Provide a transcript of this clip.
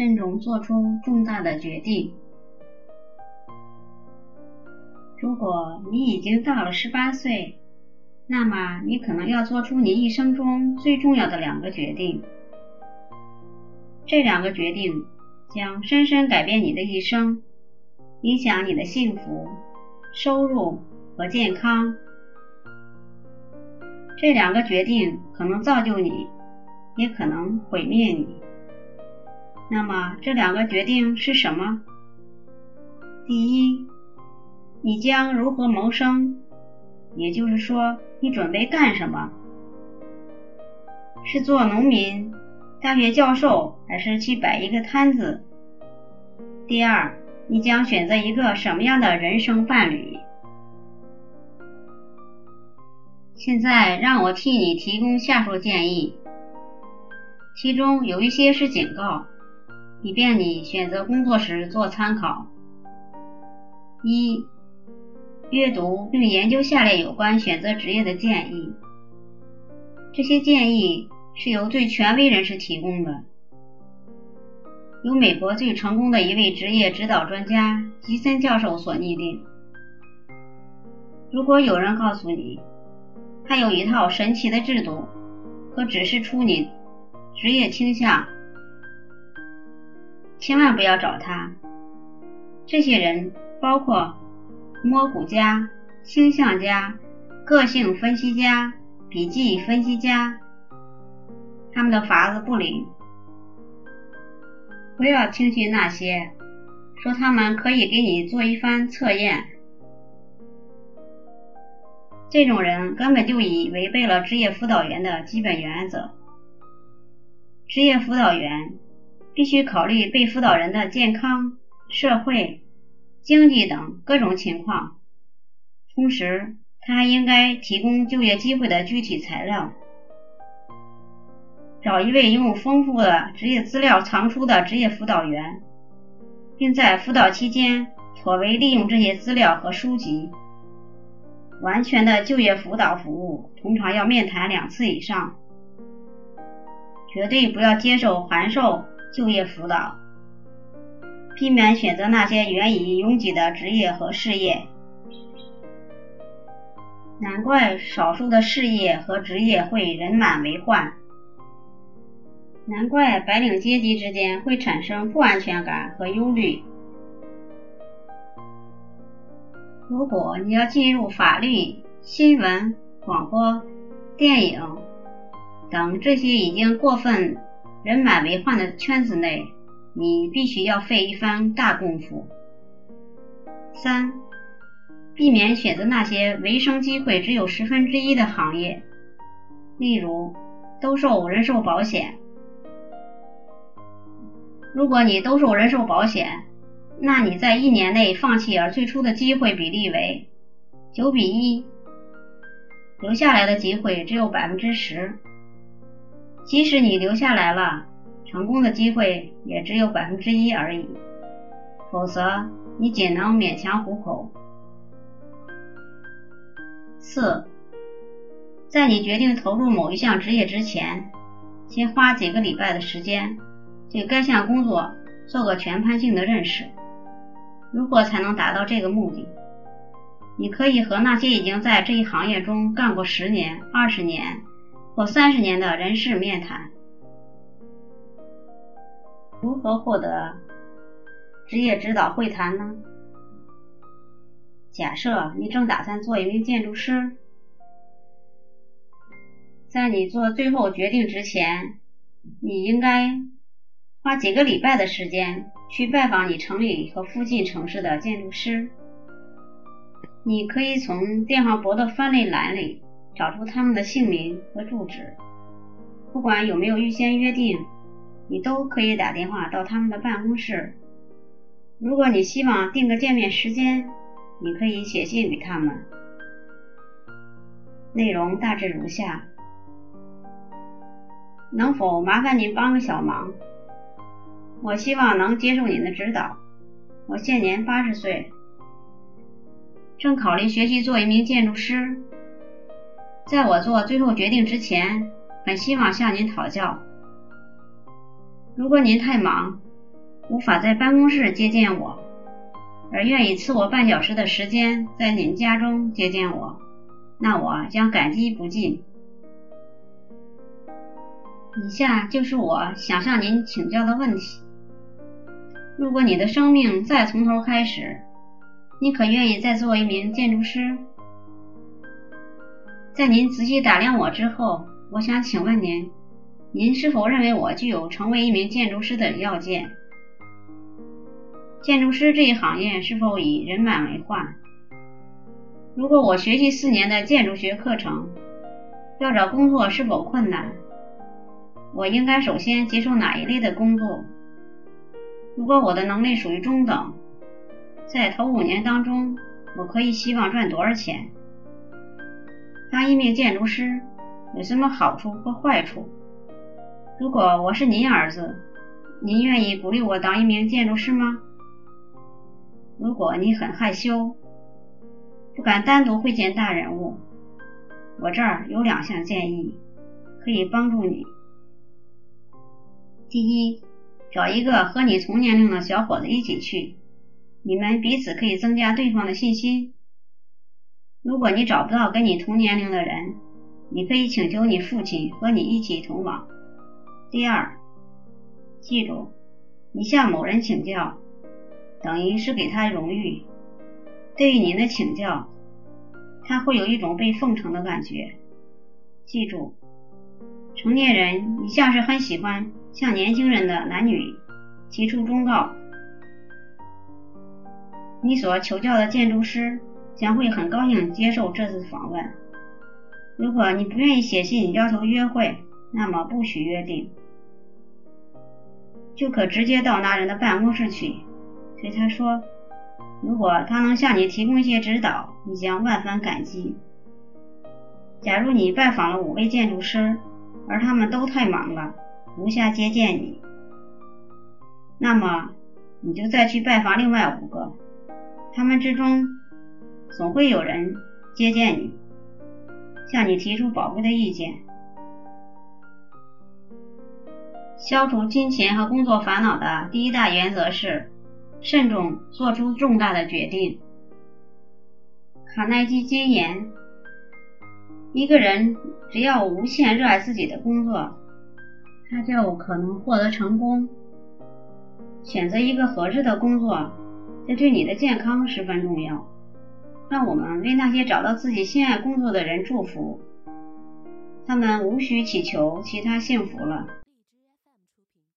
慎重做出重大的决定。如果你已经到了十八岁，那么你可能要做出你一生中最重要的两个决定。这两个决定将深深改变你的一生，影响你的幸福、收入和健康。这两个决定可能造就你，也可能毁灭你。那么这两个决定是什么？第一，你将如何谋生？也就是说，你准备干什么？是做农民、大学教授，还是去摆一个摊子？第二，你将选择一个什么样的人生伴侣？现在让我替你提供下述建议，其中有一些是警告。以便你选择工作时做参考。一、阅读并研究下列有关选择职业的建议。这些建议是由最权威人士提供的，由美国最成功的一位职业指导专家吉森教授所拟定。如果有人告诉你，他有一套神奇的制度，可指示出你职业倾向。千万不要找他。这些人包括摸骨家、倾向家、个性分析家、笔记分析家，他们的法子不灵。不要听信那些说他们可以给你做一番测验，这种人根本就已违背了职业辅导员的基本原则。职业辅导员。必须考虑被辅导人的健康、社会、经济等各种情况，同时他还应该提供就业机会的具体材料。找一位拥有丰富的职业资料藏书的职业辅导员，并在辅导期间妥为利用这些资料和书籍。完全的就业辅导服务通常要面谈两次以上，绝对不要接受函授。就业辅导，避免选择那些源于拥挤的职业和事业。难怪少数的事业和职业会人满为患，难怪白领阶级之间会产生不安全感和忧虑。如果你要进入法律、新闻、广播、电影等这些已经过分。人满为患的圈子内，你必须要费一番大功夫。三、避免选择那些维生机会只有十分之一的行业，例如兜售人寿保险。如果你兜售人寿保险，那你在一年内放弃而最初的机会比例为九比一，留下来的机会只有百分之十。即使你留下来了，成功的机会也只有百分之一而已。否则，你仅能勉强糊口。四，在你决定投入某一项职业之前，先花几个礼拜的时间，对该项工作做个全盘性的认识。如何才能达到这个目的，你可以和那些已经在这一行业中干过十年、二十年。或三十年的人事面谈，如何获得职业指导会谈呢？假设你正打算做一名建筑师，在你做最后决定之前，你应该花几个礼拜的时间去拜访你城里和附近城市的建筑师。你可以从电话簿的分类栏里。找出他们的姓名和住址，不管有没有预先约定，你都可以打电话到他们的办公室。如果你希望定个见面时间，你可以写信给他们。内容大致如下：能否麻烦您帮个小忙？我希望能接受您的指导。我现年八十岁，正考虑学习做一名建筑师。在我做最后决定之前，很希望向您讨教。如果您太忙，无法在办公室接见我，而愿意赐我半小时的时间在您家中接见我，那我将感激不尽。以下就是我想向您请教的问题：如果你的生命再从头开始，你可愿意再做一名建筑师？在您仔细打量我之后，我想请问您，您是否认为我具有成为一名建筑师的要件？建筑师这一行业是否以人满为患？如果我学习四年的建筑学课程，要找工作是否困难？我应该首先接受哪一类的工作？如果我的能力属于中等，在头五年当中，我可以希望赚多少钱？当一名建筑师有什么好处或坏处？如果我是您儿子，您愿意鼓励我当一名建筑师吗？如果你很害羞，不敢单独会见大人物，我这儿有两项建议，可以帮助你。第一，找一个和你同年龄的小伙子一起去，你们彼此可以增加对方的信心。如果你找不到跟你同年龄的人，你可以请求你父亲和你一起同往。第二，记住，你向某人请教，等于是给他荣誉。对于您的请教，他会有一种被奉承的感觉。记住。成年人一向是很喜欢向年轻人的男女提出忠告。你所求教的建筑师将会很高兴接受这次访问。如果你不愿意写信要求约会，那么不许约定，就可直接到那人的办公室去，对他说：“如果他能向你提供一些指导，你将万分感激。”假如你拜访了五位建筑师。而他们都太忙了，无暇接见你。那么，你就再去拜访另外五个，他们之中总会有人接见你，向你提出宝贵的意见。消除金钱和工作烦恼的第一大原则是慎重做出重大的决定。卡耐基金言。一个人只要无限热爱自己的工作，他就可能获得成功。选择一个合适的工作，这对你的健康十分重要。让我们为那些找到自己心爱工作的人祝福，他们无需祈求其他幸福了。